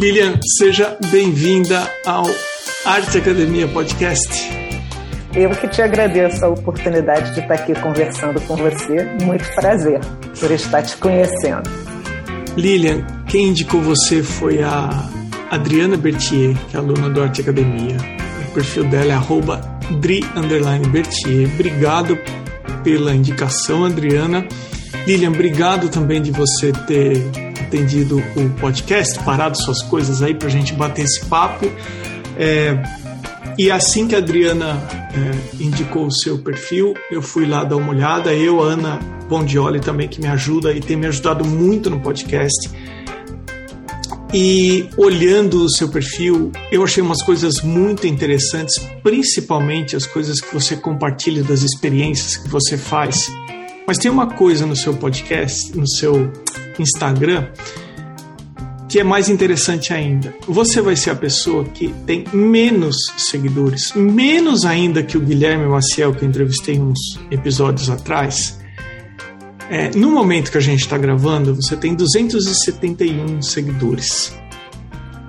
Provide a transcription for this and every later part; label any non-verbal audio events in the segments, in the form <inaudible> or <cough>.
Lilian, seja bem-vinda ao Arte Academia Podcast. Eu que te agradeço a oportunidade de estar aqui conversando com você. Muito prazer por estar te conhecendo. Lilian, quem indicou você foi a Adriana Bertier, que é aluna do Arte Academia. O perfil dela é Dri_Bertier. Obrigado pela indicação, Adriana. Lilian, obrigado também de você ter atendido o podcast, parado suas coisas aí para a gente bater esse papo. É, e assim que a Adriana é, indicou o seu perfil, eu fui lá dar uma olhada. Eu, Ana Bondioli também, que me ajuda e tem me ajudado muito no podcast. E olhando o seu perfil, eu achei umas coisas muito interessantes, principalmente as coisas que você compartilha das experiências que você faz. Mas tem uma coisa no seu podcast, no seu Instagram, que é mais interessante ainda. Você vai ser a pessoa que tem menos seguidores, menos ainda que o Guilherme Maciel, que eu entrevistei uns episódios atrás. É, no momento que a gente está gravando, você tem 271 seguidores.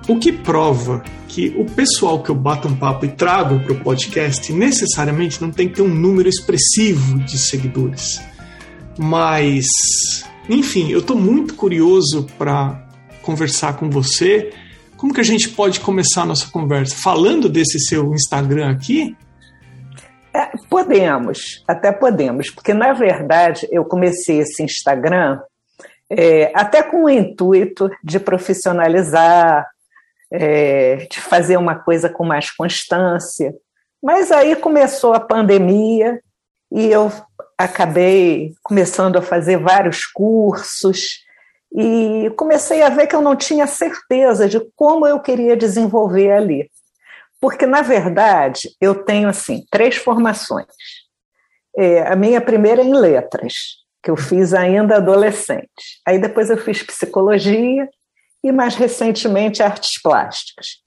O que prova que o pessoal que eu bato um papo e trago para o podcast necessariamente não tem que ter um número expressivo de seguidores. Mas, enfim, eu estou muito curioso para conversar com você. Como que a gente pode começar a nossa conversa? Falando desse seu Instagram aqui? É, podemos, até podemos, porque na verdade eu comecei esse Instagram é, até com o intuito de profissionalizar, é, de fazer uma coisa com mais constância. Mas aí começou a pandemia e eu acabei começando a fazer vários cursos e comecei a ver que eu não tinha certeza de como eu queria desenvolver ali. Porque, na verdade, eu tenho assim três formações. É, a minha primeira é em letras, que eu fiz ainda adolescente. Aí depois eu fiz psicologia e, mais recentemente, artes plásticas.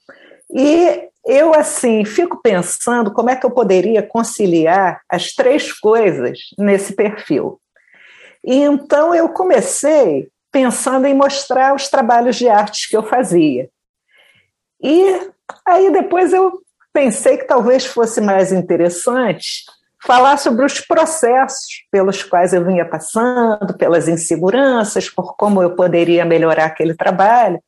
E eu, assim, fico pensando como é que eu poderia conciliar as três coisas nesse perfil. E então eu comecei pensando em mostrar os trabalhos de arte que eu fazia. E aí depois eu pensei que talvez fosse mais interessante falar sobre os processos pelos quais eu vinha passando, pelas inseguranças, por como eu poderia melhorar aquele trabalho.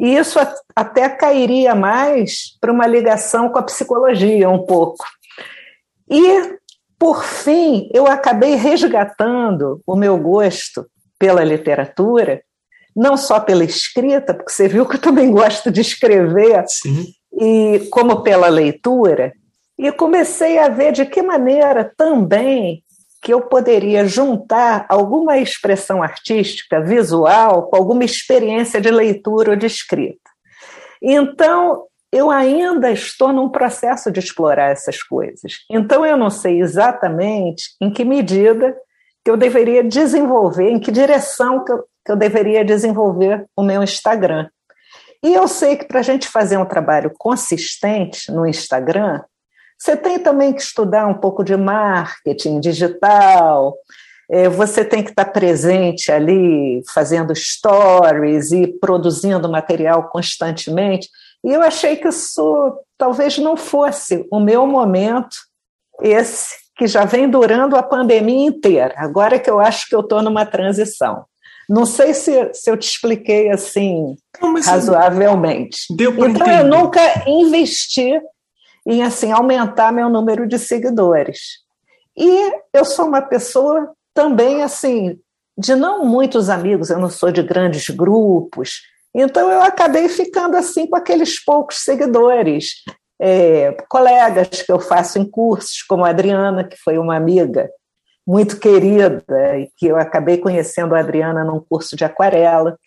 E isso até cairia mais para uma ligação com a psicologia, um pouco. E, por fim, eu acabei resgatando o meu gosto pela literatura, não só pela escrita, porque você viu que eu também gosto de escrever, Sim. e como pela leitura, e comecei a ver de que maneira também que eu poderia juntar alguma expressão artística, visual, com alguma experiência de leitura ou de escrita. Então, eu ainda estou num processo de explorar essas coisas. Então, eu não sei exatamente em que medida que eu deveria desenvolver, em que direção que eu, que eu deveria desenvolver o meu Instagram. E eu sei que para a gente fazer um trabalho consistente no Instagram, você tem também que estudar um pouco de marketing digital, é, você tem que estar presente ali, fazendo stories e produzindo material constantemente. E eu achei que isso talvez não fosse o meu momento, esse que já vem durando a pandemia inteira. Agora que eu acho que eu estou numa transição. Não sei se, se eu te expliquei assim não, razoavelmente. Deu então entender. eu nunca investi em assim aumentar meu número de seguidores. E eu sou uma pessoa também assim de não muitos amigos, eu não sou de grandes grupos, então eu acabei ficando assim com aqueles poucos seguidores, é, colegas que eu faço em cursos, como a Adriana, que foi uma amiga muito querida e que eu acabei conhecendo a Adriana num curso de aquarela,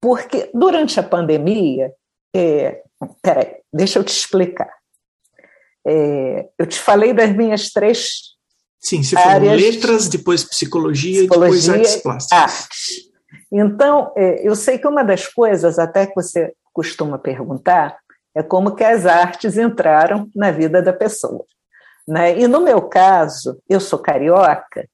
porque durante a pandemia, é, peraí, deixa eu te explicar. É, eu te falei das minhas três Sim, você falou letras, depois psicologia, psicologia depois artes plásticas. Artes. Então, é, eu sei que uma das coisas, até que você costuma perguntar, é como que as artes entraram na vida da pessoa. Né? E no meu caso, eu sou carioca,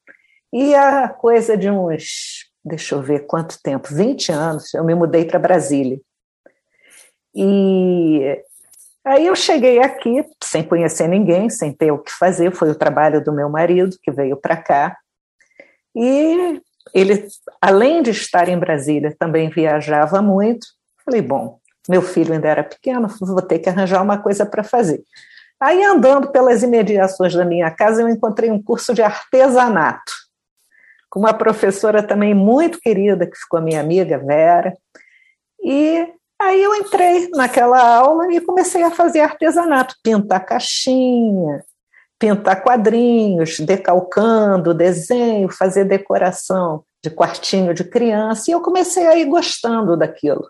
e a coisa de uns, deixa eu ver quanto tempo, 20 anos, eu me mudei para Brasília. E aí eu cheguei aqui sem conhecer ninguém, sem ter o que fazer, foi o trabalho do meu marido que veio para cá. E ele, além de estar em Brasília, também viajava muito. Falei, bom, meu filho ainda era pequeno, vou ter que arranjar uma coisa para fazer. Aí, andando pelas imediações da minha casa, eu encontrei um curso de artesanato, com uma professora também muito querida, que ficou minha amiga, Vera. E aí eu entrei naquela aula e comecei a fazer artesanato, pintar caixinha, pintar quadrinhos, decalcando, desenho, fazer decoração de quartinho de criança, e eu comecei a ir gostando daquilo.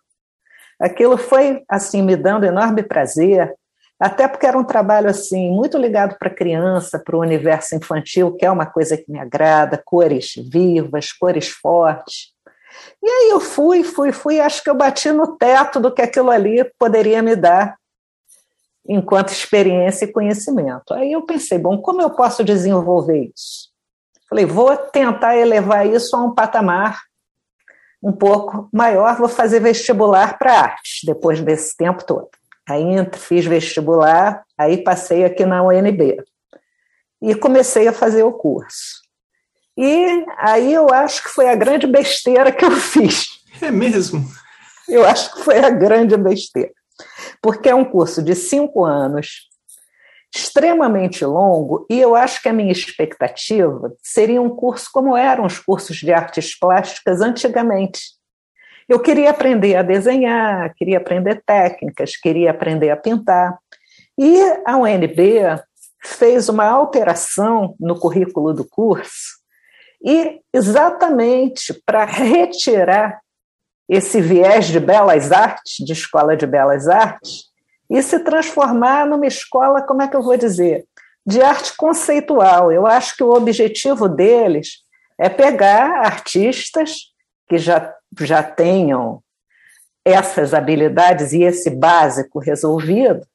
Aquilo foi assim me dando enorme prazer, até porque era um trabalho assim muito ligado para criança, para o universo infantil, que é uma coisa que me agrada, cores vivas, cores fortes. E aí eu fui, fui, fui, acho que eu bati no teto do que aquilo ali poderia me dar enquanto experiência e conhecimento. Aí eu pensei, bom, como eu posso desenvolver isso? Falei, vou tentar elevar isso a um patamar um pouco maior, vou fazer vestibular para artes depois desse tempo todo. Aí fiz vestibular, aí passei aqui na UNB e comecei a fazer o curso. E aí eu acho que foi a grande besteira que eu fiz. É mesmo? Eu acho que foi a grande besteira porque é um curso de cinco anos, extremamente longo, e eu acho que a minha expectativa seria um curso como eram os cursos de artes plásticas antigamente. Eu queria aprender a desenhar, queria aprender técnicas, queria aprender a pintar. E a UNB fez uma alteração no currículo do curso, e exatamente para retirar esse viés de belas artes, de escola de belas artes, e se transformar numa escola, como é que eu vou dizer, de arte conceitual. Eu acho que o objetivo deles é pegar artistas que já, já tenham essas habilidades e esse básico resolvido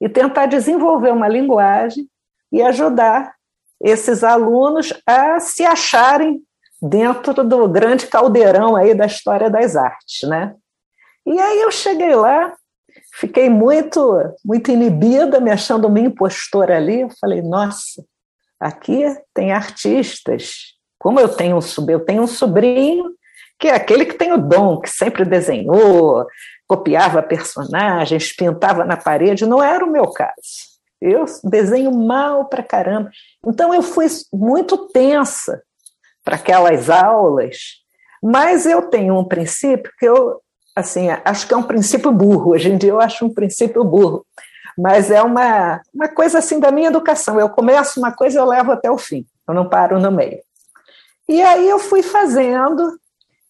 e tentar desenvolver uma linguagem e ajudar esses alunos a se acharem dentro do grande caldeirão aí da história das artes, né? E aí eu cheguei lá, fiquei muito muito inibida, me achando uma impostora ali. Eu falei, nossa, aqui tem artistas. Como eu tenho um eu tenho um sobrinho que é aquele que tem o dom, que sempre desenhou, copiava personagens, pintava na parede. Não era o meu caso. Eu desenho mal pra caramba. Então eu fui muito tensa para aquelas aulas, mas eu tenho um princípio que eu, assim, acho que é um princípio burro, hoje em dia eu acho um princípio burro, mas é uma, uma coisa assim da minha educação, eu começo uma coisa eu levo até o fim, eu não paro no meio. E aí eu fui fazendo,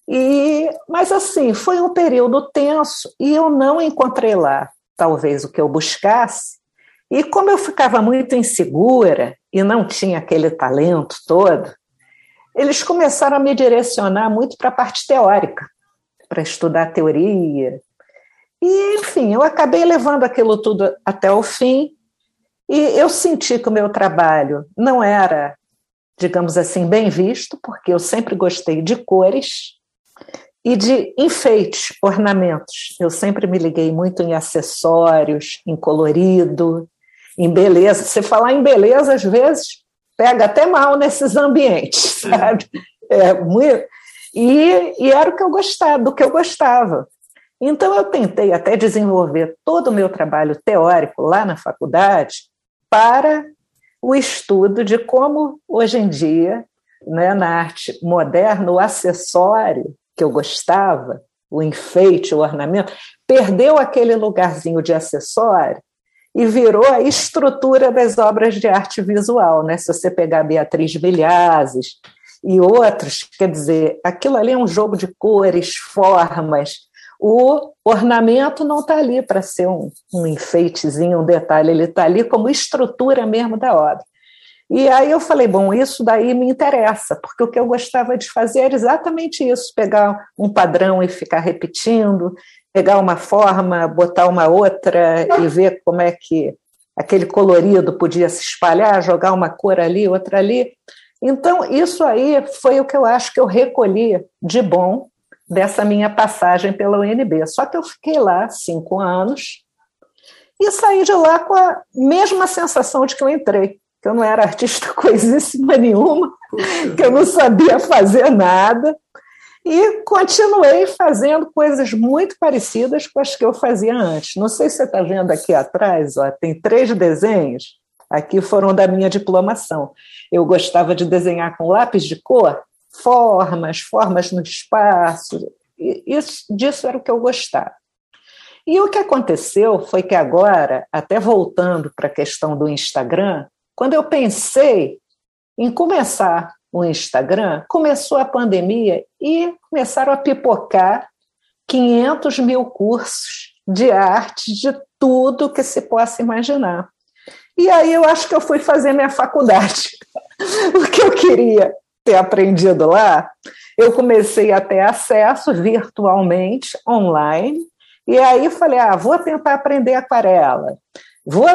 e mas assim, foi um período tenso e eu não encontrei lá talvez o que eu buscasse, e como eu ficava muito insegura e não tinha aquele talento todo, eles começaram a me direcionar muito para a parte teórica, para estudar teoria. E, enfim, eu acabei levando aquilo tudo até o fim, e eu senti que o meu trabalho não era, digamos assim, bem visto, porque eu sempre gostei de cores e de enfeites, ornamentos. Eu sempre me liguei muito em acessórios, em colorido, em beleza. Você falar em beleza, às vezes, pega até mal nesses ambientes, sabe? É, muito, e, e era o que eu gostava, do que eu gostava. Então eu tentei até desenvolver todo o meu trabalho teórico lá na faculdade para o estudo de como hoje em dia, né, na arte moderna, o acessório que eu gostava, o enfeite, o ornamento, perdeu aquele lugarzinho de acessório e virou a estrutura das obras de arte visual. Né? Se você pegar Beatriz Bilhazes e outros, quer dizer, aquilo ali é um jogo de cores, formas. O ornamento não está ali para ser um, um enfeitezinho, um detalhe, ele está ali como estrutura mesmo da obra. E aí eu falei, bom, isso daí me interessa, porque o que eu gostava de fazer era exatamente isso, pegar um padrão e ficar repetindo, pegar uma forma, botar uma outra e ver como é que aquele colorido podia se espalhar, jogar uma cor ali, outra ali. Então, isso aí foi o que eu acho que eu recolhi de bom dessa minha passagem pela UNB. Só que eu fiquei lá cinco anos e saí de lá com a mesma sensação de que eu entrei, que eu não era artista <laughs> coisíssima nenhuma, que eu não sabia fazer nada, e continuei fazendo coisas muito parecidas com as que eu fazia antes. Não sei se você está vendo aqui atrás, ó, tem três desenhos, aqui foram da minha diplomação. Eu gostava de desenhar com lápis de cor, formas, formas no espaço, isso, disso era o que eu gostava. E o que aconteceu foi que agora, até voltando para a questão do Instagram, quando eu pensei em começar o Instagram, começou a pandemia e começaram a pipocar 500 mil cursos de arte, de tudo que se possa imaginar. E aí eu acho que eu fui fazer minha faculdade. <laughs> o que eu queria ter aprendido lá, eu comecei a ter acesso virtualmente, online, e aí falei, ah, vou tentar aprender aquarela, vou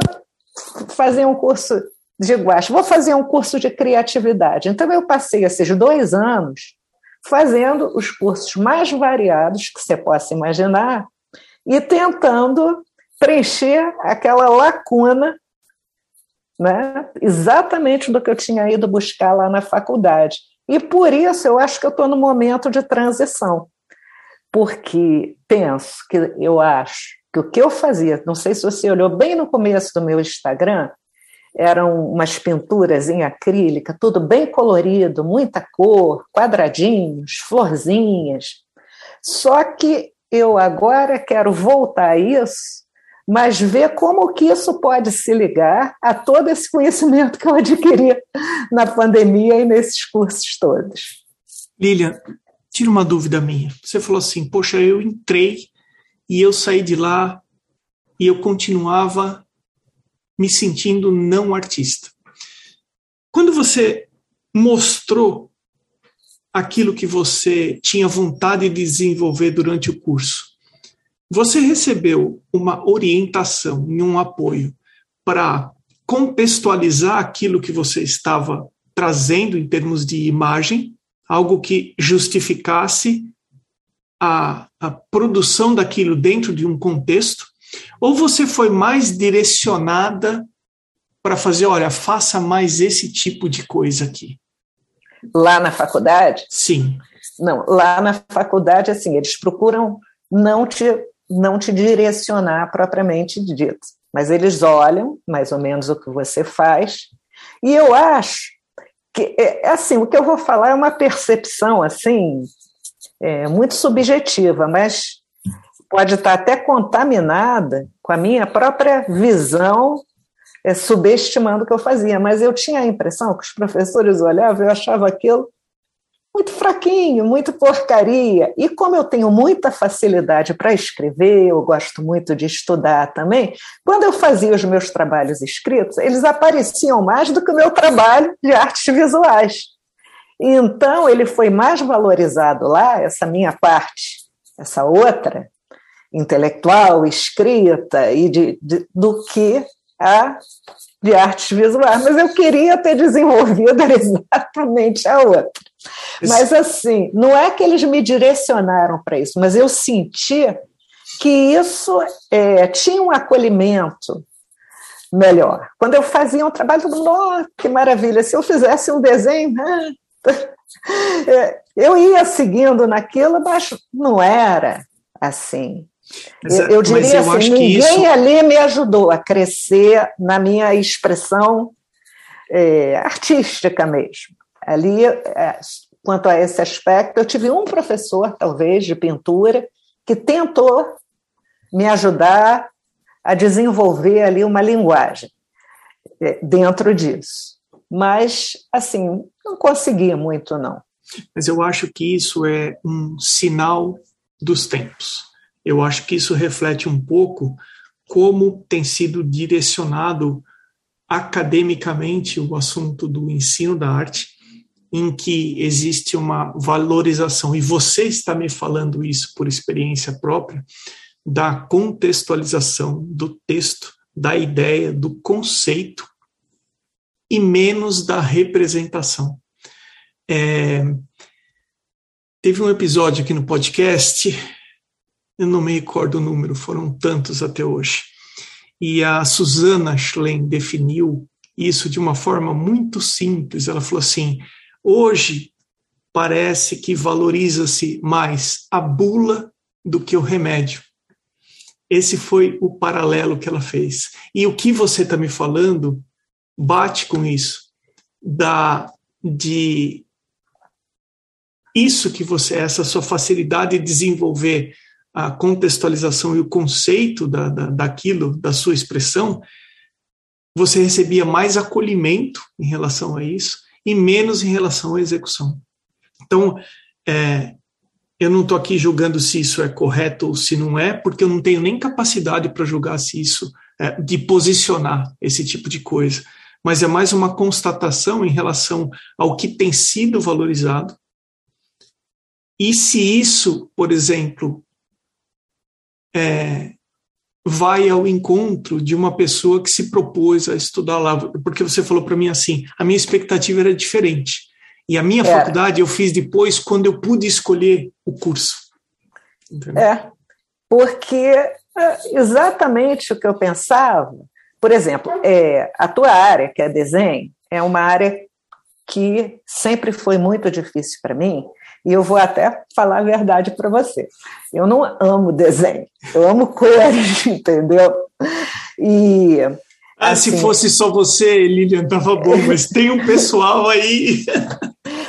fazer um curso de guache, vou fazer um curso de criatividade. Então eu passei esses dois anos fazendo os cursos mais variados que você possa imaginar e tentando preencher aquela lacuna né? exatamente do que eu tinha ido buscar lá na faculdade. E por isso eu acho que eu estou no momento de transição, porque penso que eu acho que o que eu fazia, não sei se você olhou bem no começo do meu Instagram, eram umas pinturas em acrílica, tudo bem colorido, muita cor, quadradinhos, florzinhas. Só que eu agora quero voltar a isso mas ver como que isso pode se ligar a todo esse conhecimento que eu adquiri na pandemia e nesses cursos todos. Lilian, tira uma dúvida minha. Você falou assim, poxa, eu entrei e eu saí de lá e eu continuava me sentindo não artista. Quando você mostrou aquilo que você tinha vontade de desenvolver durante o curso, você recebeu uma orientação e um apoio para contextualizar aquilo que você estava trazendo em termos de imagem, algo que justificasse a, a produção daquilo dentro de um contexto, ou você foi mais direcionada para fazer, olha, faça mais esse tipo de coisa aqui? Lá na faculdade? Sim. Não, lá na faculdade, assim, eles procuram não te não te direcionar propriamente dito, mas eles olham mais ou menos o que você faz, e eu acho que, é, é, assim, o que eu vou falar é uma percepção, assim, é, muito subjetiva, mas pode estar até contaminada com a minha própria visão, é, subestimando o que eu fazia, mas eu tinha a impressão que os professores olhavam e eu achava aquilo muito fraquinho, muito porcaria. E como eu tenho muita facilidade para escrever, eu gosto muito de estudar também, quando eu fazia os meus trabalhos escritos, eles apareciam mais do que o meu trabalho de artes visuais. Então, ele foi mais valorizado lá, essa minha parte, essa outra, intelectual, escrita, e de, de do que a de artes visuais, mas eu queria ter desenvolvido <laughs> exatamente a outra. Mas assim, não é que eles me direcionaram para isso, mas eu senti que isso é, tinha um acolhimento melhor. Quando eu fazia um trabalho, oh, que maravilha, se eu fizesse um desenho, né? <laughs> é, eu ia seguindo naquilo, mas não era assim. Mas, eu, eu diria eu assim, ninguém isso... ali me ajudou a crescer na minha expressão é, artística mesmo. Ali, é, quanto a esse aspecto, eu tive um professor, talvez, de pintura, que tentou me ajudar a desenvolver ali uma linguagem é, dentro disso. Mas, assim, não consegui muito, não. Mas eu acho que isso é um sinal dos tempos eu acho que isso reflete um pouco como tem sido direcionado academicamente o assunto do ensino da arte, em que existe uma valorização, e você está me falando isso por experiência própria, da contextualização do texto, da ideia, do conceito, e menos da representação. É, teve um episódio aqui no podcast, eu não me recordo o número, foram tantos até hoje, e a Susana Schlen definiu isso de uma forma muito simples. Ela falou assim: hoje parece que valoriza-se mais a bula do que o remédio. Esse foi o paralelo que ela fez. E o que você está me falando bate com isso, da de isso que você, essa sua facilidade de desenvolver a contextualização e o conceito da, da, daquilo, da sua expressão, você recebia mais acolhimento em relação a isso e menos em relação à execução. Então, é, eu não estou aqui julgando se isso é correto ou se não é, porque eu não tenho nem capacidade para julgar se isso é, de posicionar esse tipo de coisa. Mas é mais uma constatação em relação ao que tem sido valorizado. E se isso, por exemplo, é, vai ao encontro de uma pessoa que se propôs a estudar lá, porque você falou para mim assim, a minha expectativa era diferente. E a minha é. faculdade eu fiz depois quando eu pude escolher o curso. Entendeu? É, porque é, exatamente o que eu pensava, por exemplo, é, a tua área, que é desenho, é uma área que sempre foi muito difícil para mim, e eu vou até falar a verdade para você. Eu não amo desenho, eu amo cores, <laughs> entendeu? E. Ah, assim, se fosse só você, Lilian, tava bom, mas tem um pessoal aí. <laughs>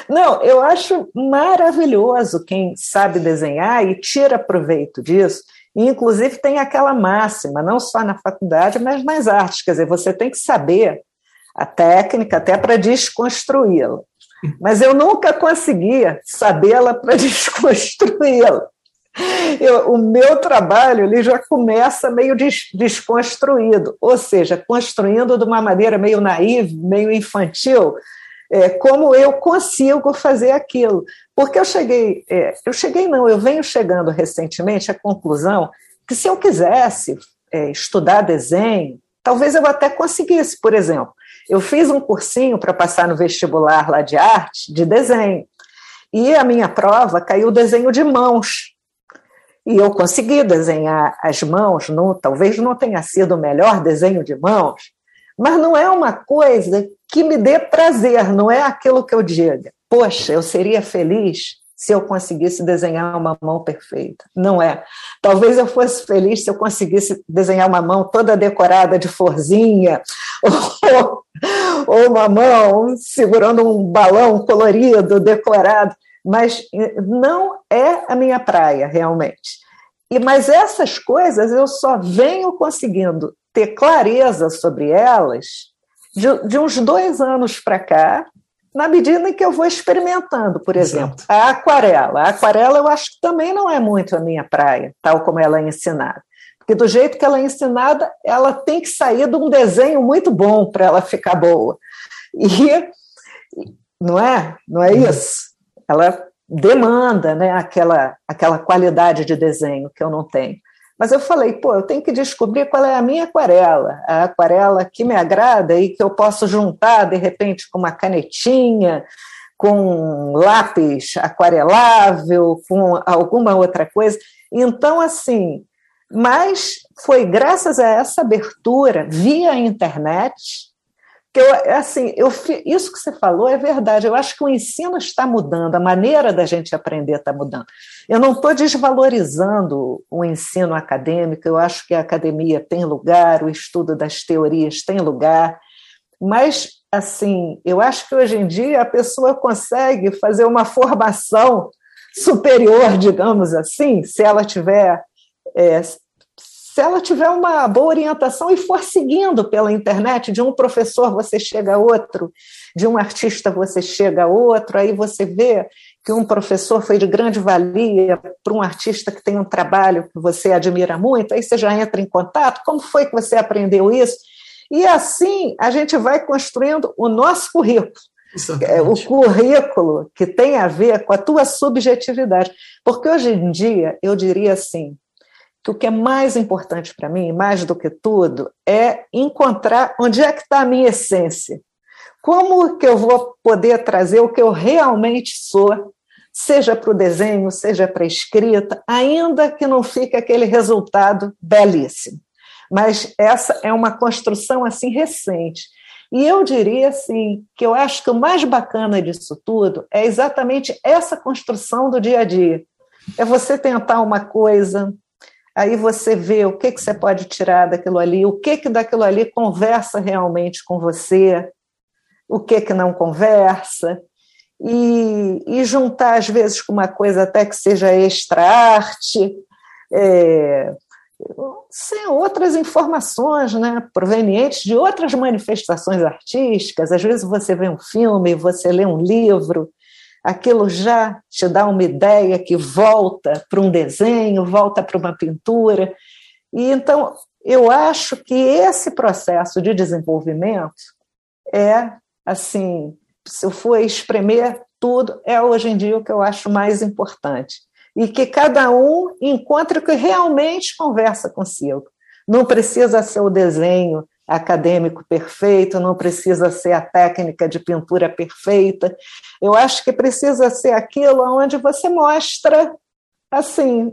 Não, eu acho maravilhoso quem sabe desenhar e tira proveito disso. E, inclusive, tem aquela máxima, não só na faculdade, mas nas artes. Quer dizer, você tem que saber a técnica até para desconstruí-la mas eu nunca conseguia sabê-la para <laughs> desconstruí-la. o meu trabalho ele já começa meio des, desconstruído, ou seja, construindo de uma maneira meio naiva, meio infantil, é, como eu consigo fazer aquilo. Porque eu cheguei, é, eu cheguei não, eu venho chegando recentemente à conclusão que se eu quisesse é, estudar desenho, talvez eu até conseguisse, por exemplo. Eu fiz um cursinho para passar no vestibular lá de arte, de desenho. E a minha prova caiu desenho de mãos. E eu consegui desenhar as mãos, não, talvez não tenha sido o melhor desenho de mãos, mas não é uma coisa que me dê prazer, não é aquilo que eu diga. Poxa, eu seria feliz se eu conseguisse desenhar uma mão perfeita. Não é. Talvez eu fosse feliz se eu conseguisse desenhar uma mão toda decorada de florzinha, ou, <laughs> ou uma mão segurando um balão colorido, decorado, mas não é a minha praia, realmente. E Mas essas coisas eu só venho conseguindo ter clareza sobre elas de, de uns dois anos para cá, na medida em que eu vou experimentando, por exemplo, Exato. a aquarela. A aquarela eu acho que também não é muito a minha praia, tal como ela é ensinada. Porque do jeito que ela é ensinada, ela tem que sair de um desenho muito bom para ela ficar boa. E não é? Não é isso? Ela demanda né, aquela, aquela qualidade de desenho que eu não tenho. Mas eu falei, pô, eu tenho que descobrir qual é a minha aquarela, a aquarela que me agrada e que eu posso juntar, de repente, com uma canetinha, com lápis aquarelável, com alguma outra coisa. Então, assim, mas foi graças a essa abertura via internet que eu, assim, eu, isso que você falou é verdade. Eu acho que o ensino está mudando, a maneira da gente aprender está mudando. Eu não estou desvalorizando o ensino acadêmico, eu acho que a academia tem lugar, o estudo das teorias tem lugar, mas, assim, eu acho que hoje em dia a pessoa consegue fazer uma formação superior, digamos assim, se ela tiver é, se ela tiver uma boa orientação e for seguindo pela internet, de um professor você chega a outro, de um artista você chega a outro, aí você vê que um professor foi de grande valia para um artista que tem um trabalho que você admira muito, aí você já entra em contato, como foi que você aprendeu isso? E assim a gente vai construindo o nosso currículo. Exatamente. O currículo que tem a ver com a tua subjetividade. Porque hoje em dia, eu diria assim, que o que é mais importante para mim, mais do que tudo, é encontrar onde é que está a minha essência. Como que eu vou poder trazer o que eu realmente sou seja para o desenho, seja para a escrita, ainda que não fique aquele resultado belíssimo. Mas essa é uma construção assim recente. E eu diria assim que eu acho que o mais bacana disso tudo é exatamente essa construção do dia a dia. É você tentar uma coisa, aí você vê o que, que você pode tirar daquilo ali, o que, que daquilo ali conversa realmente com você, o que, que não conversa, e, e juntar, às vezes, com uma coisa até que seja extra-arte, é, sem outras informações, né, provenientes de outras manifestações artísticas. Às vezes você vê um filme, você lê um livro, aquilo já te dá uma ideia que volta para um desenho, volta para uma pintura. E então eu acho que esse processo de desenvolvimento é assim, se eu for espremer tudo, é hoje em dia o que eu acho mais importante. E que cada um encontre o que realmente conversa consigo. Não precisa ser o desenho acadêmico perfeito, não precisa ser a técnica de pintura perfeita. Eu acho que precisa ser aquilo onde você mostra, assim,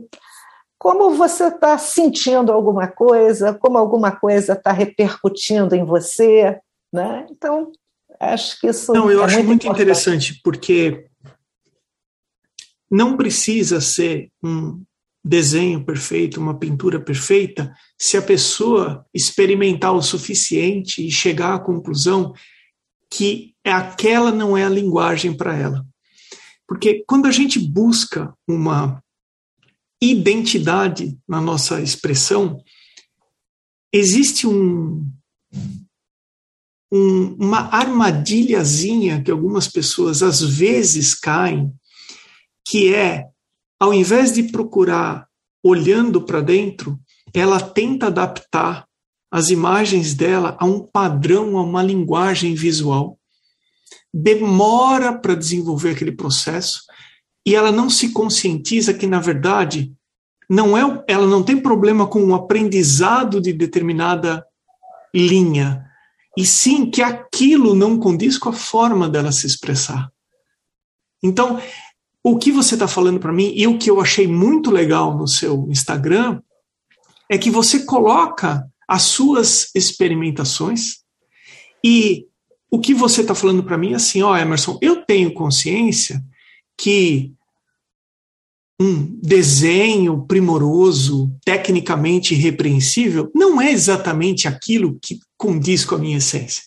como você está sentindo alguma coisa, como alguma coisa está repercutindo em você, né? Então, Acho que isso. Não, eu é acho muito, muito interessante, porque não precisa ser um desenho perfeito, uma pintura perfeita, se a pessoa experimentar o suficiente e chegar à conclusão que aquela não é a linguagem para ela. Porque quando a gente busca uma identidade na nossa expressão, existe um, um, uma armadilhazinha que algumas pessoas às vezes caem, que é, ao invés de procurar olhando para dentro, ela tenta adaptar as imagens dela a um padrão, a uma linguagem visual. Demora para desenvolver aquele processo e ela não se conscientiza que, na verdade, não é, ela não tem problema com o aprendizado de determinada linha, e sim que aquilo não condiz com a forma dela se expressar. Então, o que você está falando para mim e o que eu achei muito legal no seu Instagram é que você coloca as suas experimentações e o que você está falando para mim é assim, ó, oh, Emerson, eu tenho consciência que um desenho primoroso, tecnicamente irrepreensível, não é exatamente aquilo que condiz com a minha essência.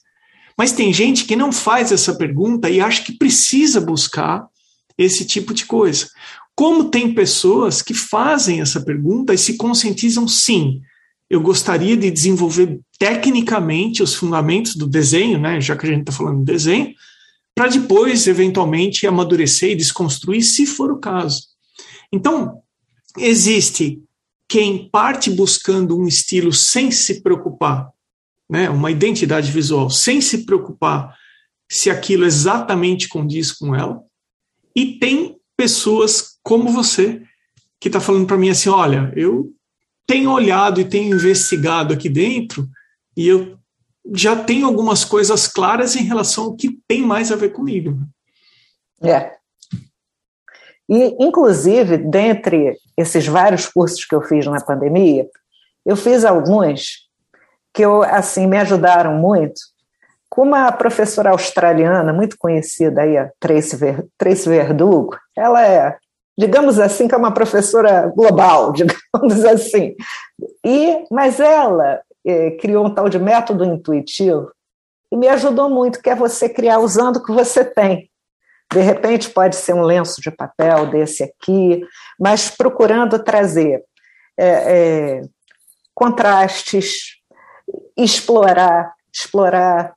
Mas tem gente que não faz essa pergunta e acha que precisa buscar esse tipo de coisa. Como tem pessoas que fazem essa pergunta e se conscientizam, sim, eu gostaria de desenvolver tecnicamente os fundamentos do desenho, né, já que a gente está falando de desenho, para depois, eventualmente, amadurecer e desconstruir, se for o caso. Então, existe quem parte buscando um estilo sem se preocupar né, uma identidade visual sem se preocupar se aquilo exatamente condiz com ela, e tem pessoas como você que está falando para mim assim: olha, eu tenho olhado e tenho investigado aqui dentro e eu já tenho algumas coisas claras em relação ao que tem mais a ver comigo. É. E, inclusive, dentre esses vários cursos que eu fiz na pandemia, eu fiz alguns que eu, assim me ajudaram muito, com uma professora australiana muito conhecida aí, a Tracy, Ver, Verdugo, ela é, digamos assim, que é uma professora global, <laughs> digamos assim. E, mas ela é, criou um tal de método intuitivo e me ajudou muito, que é você criar usando o que você tem. De repente pode ser um lenço de papel desse aqui, mas procurando trazer é, é, contrastes, explorar, explorar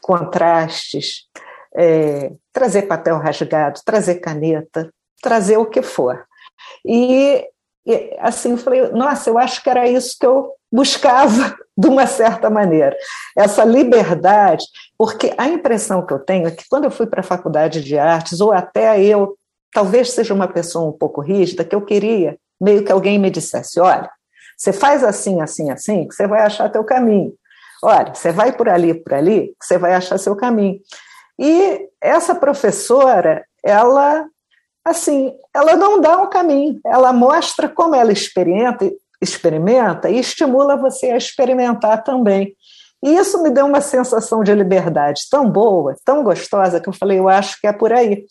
contrastes, é, trazer papel rasgado, trazer caneta, trazer o que for. E, e assim, eu falei, nossa, eu acho que era isso que eu buscava <laughs> de uma certa maneira. Essa liberdade, porque a impressão que eu tenho é que quando eu fui para a faculdade de artes, ou até eu, talvez seja uma pessoa um pouco rígida, que eu queria meio que alguém me dissesse: olha, você faz assim, assim, assim, que você vai achar teu caminho. Olha, você vai por ali, por ali, que você vai achar seu caminho. E essa professora, ela assim, ela não dá um caminho, ela mostra como ela experimenta, experimenta e estimula você a experimentar também. E isso me deu uma sensação de liberdade tão boa, tão gostosa, que eu falei, eu acho que é por aí.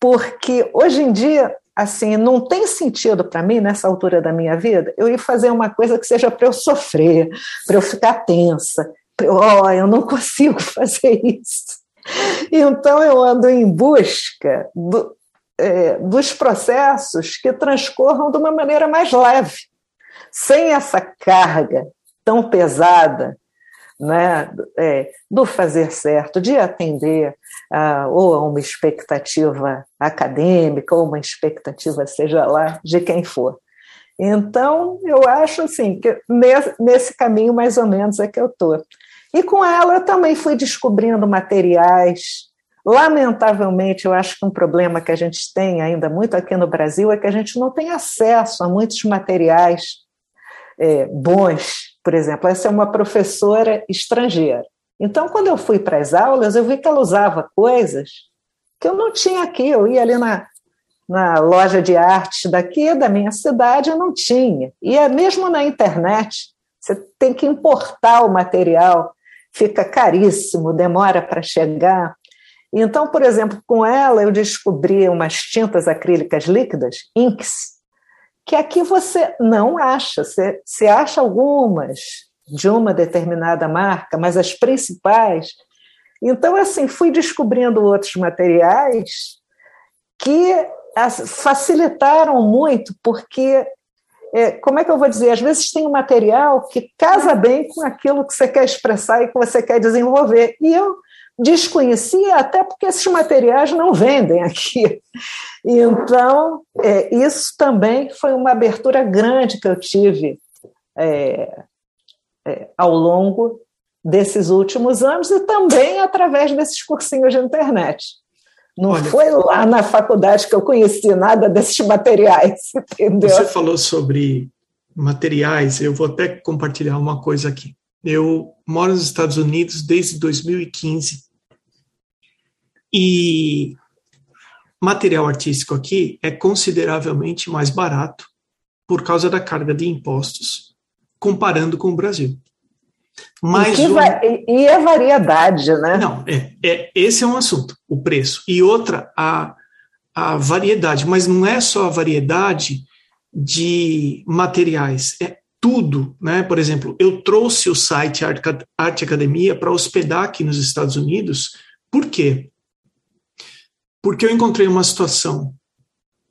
Porque hoje em dia, assim, não tem sentido para mim, nessa altura da minha vida, eu ir fazer uma coisa que seja para eu sofrer, para eu ficar tensa. oh, eu não consigo <laughs> fazer isso. Então eu ando em busca do, é, dos processos que transcorram de uma maneira mais leve, sem essa carga tão pesada né, é, do fazer certo, de atender a, ou a uma expectativa acadêmica, ou uma expectativa, seja lá, de quem for. Então, eu acho assim, que nesse, nesse caminho mais ou menos é que eu estou. E com ela eu também fui descobrindo materiais. Lamentavelmente, eu acho que um problema que a gente tem ainda muito aqui no Brasil é que a gente não tem acesso a muitos materiais é, bons por exemplo, essa é uma professora estrangeira. Então, quando eu fui para as aulas, eu vi que ela usava coisas que eu não tinha aqui. Eu ia ali na, na loja de arte daqui, da minha cidade, eu não tinha. E é mesmo na internet, você tem que importar o material, fica caríssimo, demora para chegar. Então, por exemplo, com ela eu descobri umas tintas acrílicas líquidas, inks, que aqui você não acha. Você, você acha algumas de uma determinada marca, mas as principais. Então, assim, fui descobrindo outros materiais que facilitaram muito, porque, é, como é que eu vou dizer? Às vezes tem um material que casa bem com aquilo que você quer expressar e que você quer desenvolver. E eu desconhecia, até porque esses materiais não vendem aqui. Então, é, isso também foi uma abertura grande que eu tive é, é, ao longo desses últimos anos e também através desses cursinhos de internet. Não Olha, foi lá na faculdade que eu conheci nada desses materiais, <laughs> entendeu? Você falou sobre materiais, eu vou até compartilhar uma coisa aqui. Eu moro nos Estados Unidos desde 2015 e material artístico aqui é consideravelmente mais barato por causa da carga de impostos, comparando com o Brasil. Mas e, vai, e a variedade, né? Não, é, é, esse é um assunto, o preço. E outra, a, a variedade, mas não é só a variedade de materiais, é tudo, né? Por exemplo, eu trouxe o site Arte Academia para hospedar aqui nos Estados Unidos, por quê? Porque eu encontrei uma situação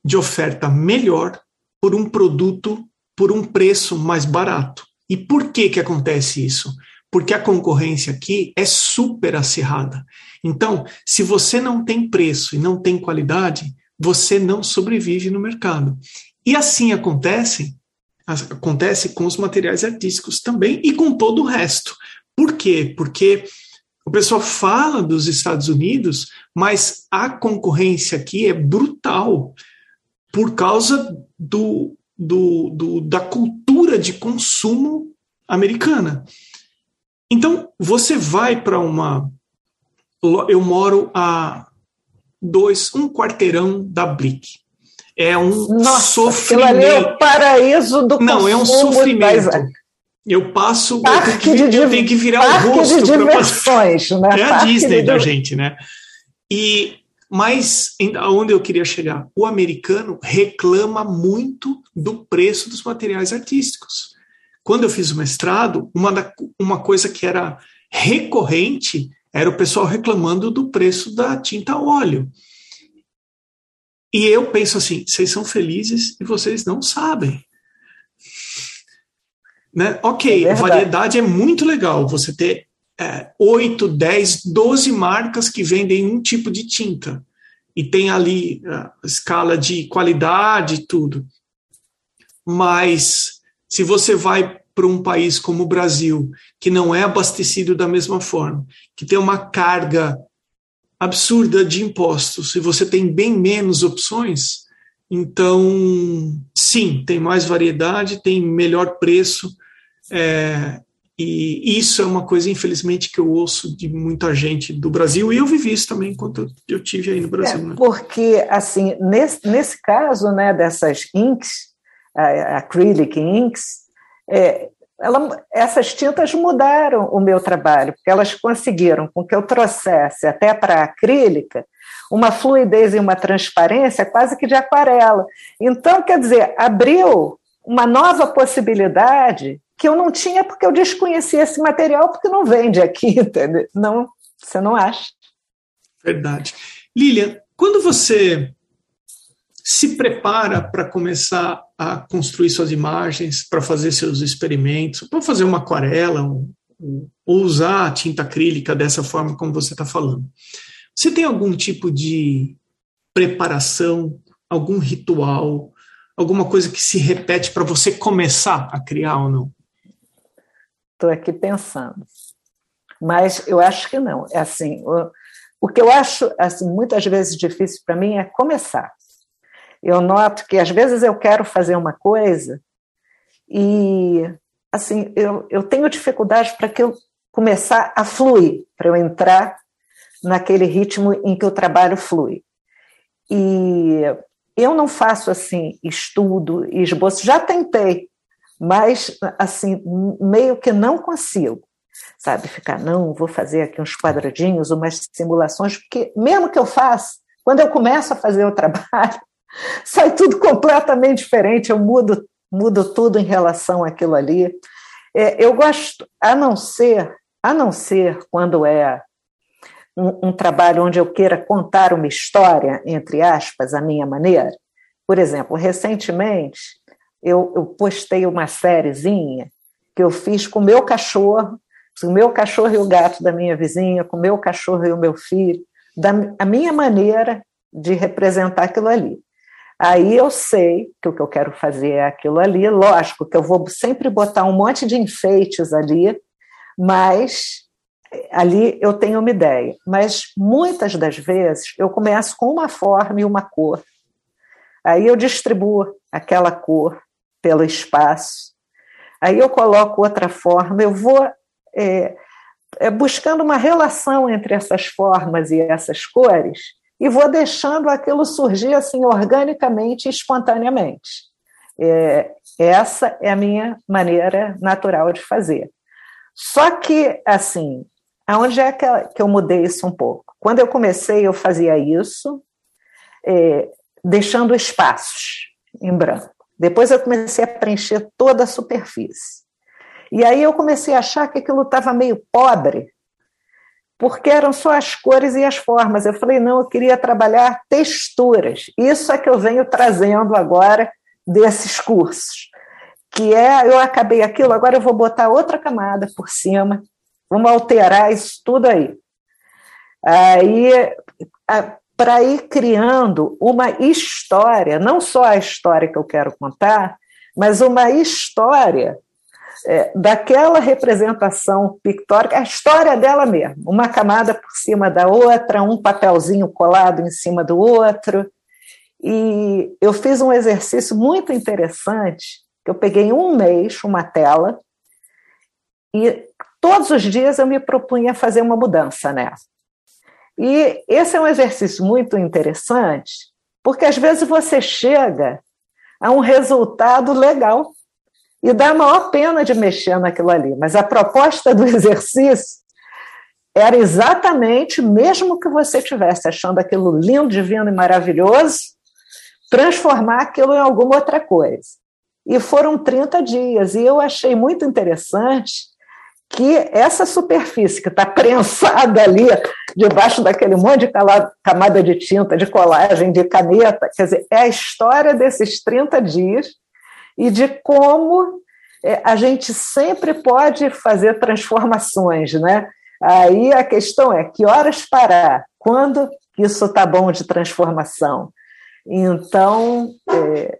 de oferta melhor por um produto por um preço mais barato. E por que que acontece isso? Porque a concorrência aqui é super acirrada. Então, se você não tem preço e não tem qualidade, você não sobrevive no mercado. E assim acontece acontece com os materiais artísticos também e com todo o resto. Por quê? Porque o pessoal fala dos Estados Unidos, mas a concorrência aqui é brutal por causa do, do, do, da cultura de consumo americana. Então, você vai para uma. Eu moro a dois, um quarteirão da Blick. É um Nossa, sofrimento. Aquilo ali é o paraíso do Não, é um sofrimento. Eu passo, eu tenho, que, eu tenho que virar o rosto de diversões, né? É a Disney da gente, né? E mas aonde eu queria chegar? O americano reclama muito do preço dos materiais artísticos. Quando eu fiz o mestrado, uma, da, uma coisa que era recorrente era o pessoal reclamando do preço da tinta óleo. E eu penso assim: vocês são felizes e vocês não sabem. Né? Ok, é variedade é muito legal você ter é, 8, 10, 12 marcas que vendem um tipo de tinta e tem ali a escala de qualidade e tudo. Mas se você vai para um país como o Brasil, que não é abastecido da mesma forma, que tem uma carga absurda de impostos, e você tem bem menos opções, então, sim, tem mais variedade, tem melhor preço, é, E isso é uma coisa, infelizmente, que eu ouço de muita gente do Brasil, e eu vivi isso também enquanto eu tive aí no Brasil. É, né? Porque, assim, nesse, nesse caso né, dessas inks, acrylic inks, é, ela, essas tintas mudaram o meu trabalho, porque elas conseguiram com que eu trouxesse até para a acrílica uma fluidez e uma transparência quase que de aquarela. Então, quer dizer, abriu uma nova possibilidade que eu não tinha porque eu desconhecia esse material, porque não vende aqui, <laughs> entendeu? Não, você não acha. Verdade. Lilian, quando você se prepara para começar a construir suas imagens, para fazer seus experimentos, para fazer uma aquarela, um, um, ou usar a tinta acrílica dessa forma como você está falando. Você tem algum tipo de preparação, algum ritual, alguma coisa que se repete para você começar a criar ou não? Estou aqui pensando. Mas eu acho que não. É assim, o, o que eu acho assim muitas vezes difícil para mim é começar. Eu noto que às vezes eu quero fazer uma coisa e assim eu, eu tenho dificuldade para que eu começar a fluir, para eu entrar naquele ritmo em que o trabalho flui. E eu não faço assim estudo e esboço, já tentei, mas assim, meio que não consigo, sabe? Ficar, não, vou fazer aqui uns quadradinhos, umas simulações, porque mesmo que eu faça, quando eu começo a fazer o <laughs> trabalho, sai tudo completamente diferente, eu mudo, mudo tudo em relação àquilo ali. É, eu gosto, a não ser, a não ser quando é um, um trabalho onde eu queira contar uma história, entre aspas, a minha maneira. Por exemplo, recentemente eu, eu postei uma sériezinha que eu fiz com o meu cachorro, o meu cachorro e o gato da minha vizinha, com o meu cachorro e o meu filho, da a minha maneira de representar aquilo ali. Aí eu sei que o que eu quero fazer é aquilo ali, lógico que eu vou sempre botar um monte de enfeites ali, mas ali eu tenho uma ideia. Mas muitas das vezes eu começo com uma forma e uma cor. Aí eu distribuo aquela cor pelo espaço. Aí eu coloco outra forma, eu vou é, buscando uma relação entre essas formas e essas cores e vou deixando aquilo surgir assim organicamente espontaneamente. É, essa é a minha maneira natural de fazer. Só que, assim, aonde é que, eu mudei isso um pouco? Quando eu comecei, eu fazia isso, é, deixando espaços em branco. Depois eu comecei a preencher toda a superfície. E aí eu comecei a achar que aquilo estava meio pobre, porque eram só as cores e as formas. Eu falei, não, eu queria trabalhar texturas. Isso é que eu venho trazendo agora desses cursos. Que é, eu acabei aquilo, agora eu vou botar outra camada por cima, vamos alterar isso tudo aí. Aí, para ir criando uma história, não só a história que eu quero contar, mas uma história é, daquela representação pictórica, a história dela mesmo, uma camada por cima da outra, um papelzinho colado em cima do outro. E eu fiz um exercício muito interessante, que eu peguei um mês, uma tela, e todos os dias eu me propunha fazer uma mudança nela. E esse é um exercício muito interessante, porque às vezes você chega a um resultado legal e dá a maior pena de mexer naquilo ali, mas a proposta do <laughs> exercício era exatamente, mesmo que você estivesse achando aquilo lindo, divino e maravilhoso, transformar aquilo em alguma outra coisa. E foram 30 dias, e eu achei muito interessante que essa superfície que está <laughs> prensada ali, debaixo daquele monte de camada de tinta, de colagem, de caneta, quer dizer, é a história desses 30 dias e de como é, a gente sempre pode fazer transformações, né? Aí a questão é que horas parar, quando isso está bom de transformação. Então, é,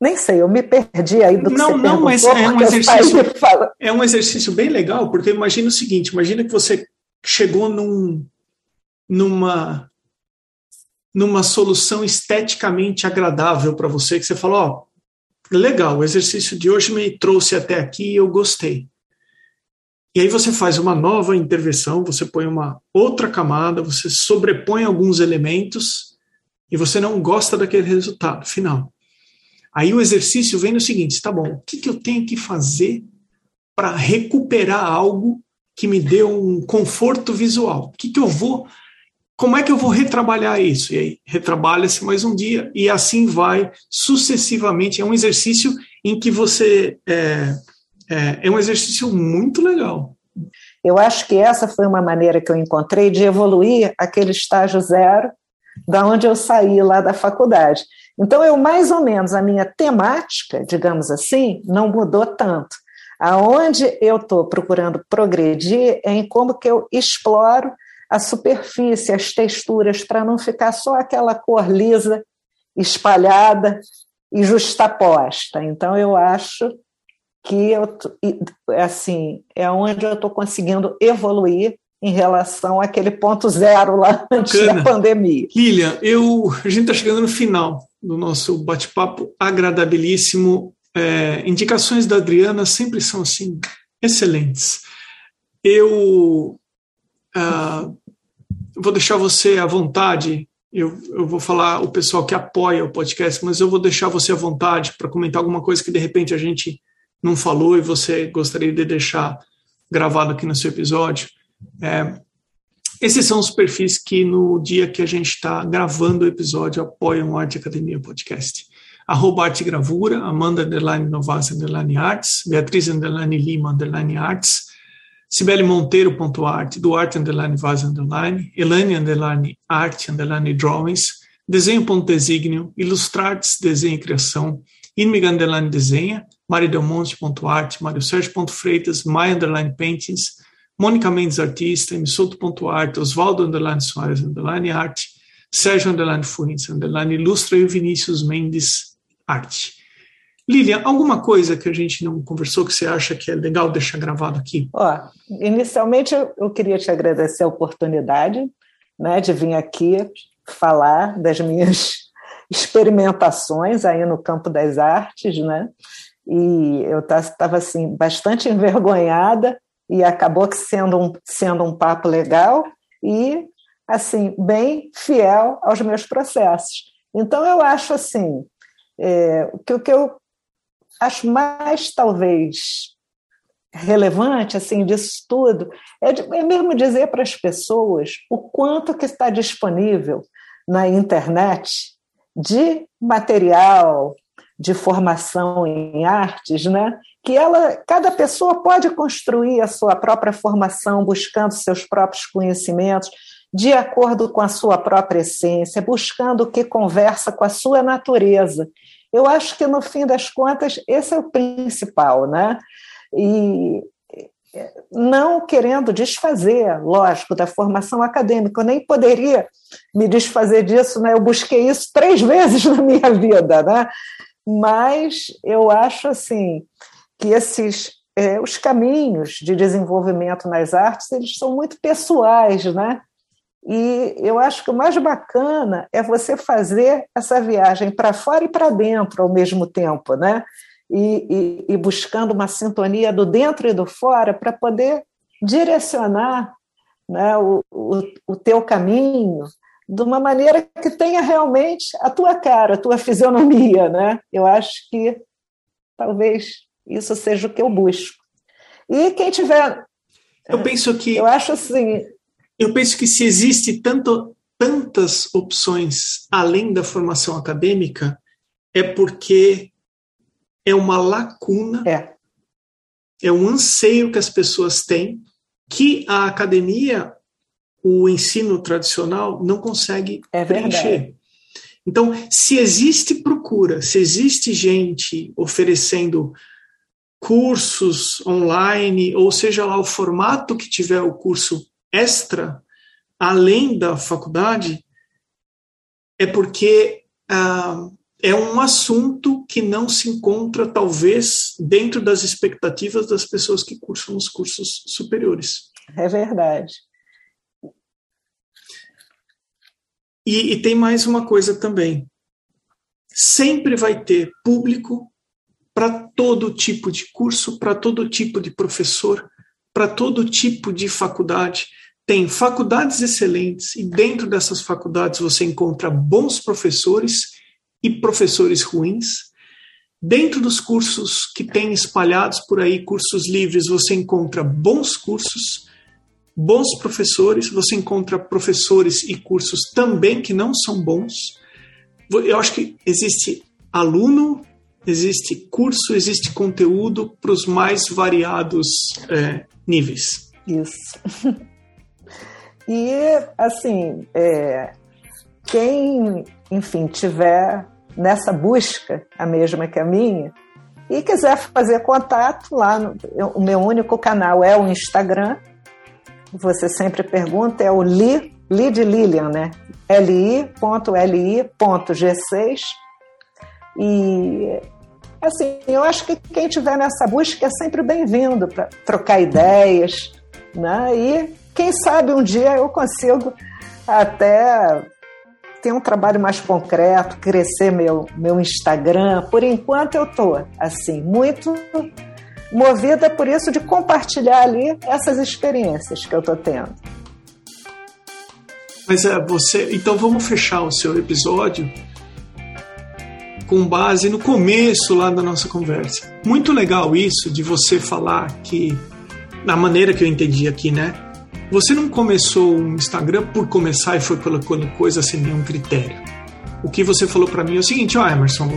nem sei, eu me perdi aí do que Não, não, mas é um, exercício, é um exercício bem legal, porque imagina o seguinte, imagina que você chegou num, numa, numa solução esteticamente agradável para você, que você falou, ó, legal, o exercício de hoje me trouxe até aqui e eu gostei. E aí você faz uma nova intervenção, você põe uma outra camada, você sobrepõe alguns elementos e você não gosta daquele resultado final. Aí o exercício vem no seguinte: tá bom, o que, que eu tenho que fazer para recuperar algo que me deu um conforto visual? O que, que eu vou. Como é que eu vou retrabalhar isso? E aí, retrabalha-se mais um dia, e assim vai sucessivamente. É um exercício em que você. É, é, é um exercício muito legal. Eu acho que essa foi uma maneira que eu encontrei de evoluir aquele estágio zero da onde eu saí lá da faculdade. Então, eu mais ou menos, a minha temática, digamos assim, não mudou tanto. Aonde eu estou procurando progredir é em como que eu exploro a superfície, as texturas, para não ficar só aquela cor lisa, espalhada e justaposta. Então, eu acho que eu, assim, é onde eu estou conseguindo evoluir em relação àquele ponto zero lá <laughs> antes Bacana. da pandemia. Lilian, eu, a gente está chegando no final do nosso bate-papo agradabilíssimo. É, indicações da Adriana sempre são assim excelentes. Eu uh, vou deixar você à vontade. Eu, eu vou falar o pessoal que apoia o podcast, mas eu vou deixar você à vontade para comentar alguma coisa que de repente a gente não falou e você gostaria de deixar gravado aqui no seu episódio. É, esses são os perfis que no dia que a gente está gravando o episódio apoiam o Arte Academia Podcast. Arroba Arte Gravura, Amanda Underline Novas Underline Arts, Beatriz Underline Lima Underline Arts, Sibeli Monteiro.arte, Duarte Underline Vaz Underline, Elane Underline Arte Underline Drawings, Desenho.designio, Ilustrartes Desenho e Criação, Inmiga Underline Desenha, Maridelmonte.arte, Mário Sérgio.freitas, My Underline Paintings, Mônica Mendes Artista, Missoto.arte, Oswaldo Underline Soares Underline Arte, Sérgio Underline Fuentes Underline Ilustra e Vinícius Mendes Arte. Lilian, alguma coisa que a gente não conversou que você acha que é legal deixar gravado aqui? Ó, inicialmente eu, eu queria te agradecer a oportunidade né, de vir aqui falar das minhas <laughs> experimentações aí no campo das artes, né? E eu estava assim bastante envergonhada e acabou que sendo um, sendo um papo legal e assim bem fiel aos meus processos. Então eu acho assim é, que o que eu acho mais talvez relevante assim disso tudo é, de, é mesmo dizer para as pessoas o quanto que está disponível na internet de material de formação em artes, né? que ela, cada pessoa pode construir a sua própria formação, buscando seus próprios conhecimentos, de acordo com a sua própria essência, buscando o que conversa com a sua natureza. Eu acho que, no fim das contas, esse é o principal, né? E não querendo desfazer, lógico, da formação acadêmica. Eu nem poderia me desfazer disso, né? Eu busquei isso três vezes <laughs> na minha vida, né? Mas eu acho assim que esses é, os caminhos de desenvolvimento nas artes eles são muito pessoais, né? E eu acho que o mais bacana é você fazer essa viagem para fora e para dentro ao mesmo tempo, né? E, e, e, buscando uma sintonia do dentro e do fora para poder direcionar né, o, o, o teu caminho de uma maneira que tenha realmente a tua cara, a tua fisionomia, né? Eu acho que talvez isso seja o que eu busco. E quem tiver. Eu penso que. Eu acho assim. Eu penso que se existe tanto, tantas opções além da formação acadêmica, é porque é uma lacuna, é, é um anseio que as pessoas têm que a academia, o ensino tradicional, não consegue é preencher. Então, se existe procura, se existe gente oferecendo cursos online, ou seja lá o formato que tiver o curso extra, além da faculdade, é porque ah, é um assunto que não se encontra, talvez, dentro das expectativas das pessoas que cursam os cursos superiores. É verdade. E, e tem mais uma coisa também. Sempre vai ter público para todo tipo de curso, para todo tipo de professor, para todo tipo de faculdade. Tem faculdades excelentes e dentro dessas faculdades você encontra bons professores e professores ruins. Dentro dos cursos que tem espalhados por aí, cursos livres, você encontra bons cursos, bons professores, você encontra professores e cursos também que não são bons. Eu acho que existe aluno, existe curso, existe conteúdo para os mais variados é, níveis. Isso. <laughs> e, assim, é, quem, enfim, tiver nessa busca, a mesma que a minha, e quiser fazer contato lá, no, o meu único canal é o Instagram. Você sempre pergunta, é o Li, Li de Lilian, né? li.li.g6. E assim, eu acho que quem tiver nessa busca é sempre bem-vindo para trocar ideias, né? E quem sabe um dia eu consigo até ter um trabalho mais concreto, crescer meu, meu Instagram. Por enquanto eu estou assim, muito movida por isso de compartilhar ali essas experiências que eu estou tendo. Mas é você. Então vamos fechar o seu episódio com base no começo lá da nossa conversa. Muito legal isso de você falar que, na maneira que eu entendi aqui, né? Você não começou um Instagram por começar e foi colocando coisa sem nenhum critério. O que você falou para mim é o seguinte, ó, oh, Emerson,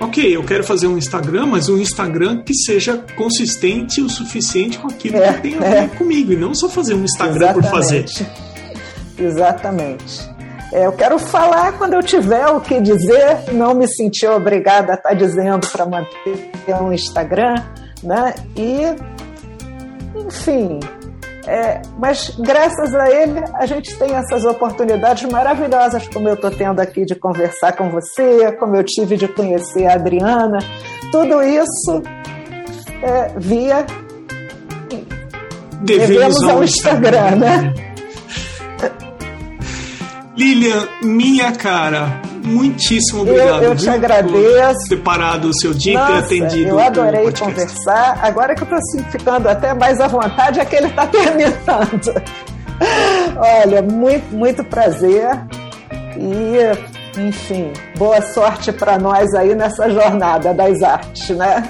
ok, eu quero fazer um Instagram, mas um Instagram que seja consistente o suficiente com aquilo é, que tem a ver é. comigo, e não só fazer um Instagram Exatamente. por fazer. Exatamente. É, eu quero falar quando eu tiver o que dizer, não me sentir obrigada a estar tá dizendo para manter um Instagram, né? E, enfim, é, mas graças a ele, a gente tem essas oportunidades maravilhosas, como eu estou tendo aqui de conversar com você, como eu tive de conhecer a Adriana. Tudo isso é, via. Devemos, ao Instagram, Instagram né? Lilian, minha cara, muitíssimo obrigado. Eu, eu te agradeço. Por ter parado o seu dia e ter atendido. Eu adorei conversar. Agora que eu estou assim, ficando até mais à vontade, é que ele está <laughs> terminando. Olha, muito, muito prazer. E, enfim, boa sorte para nós aí nessa jornada das artes, né?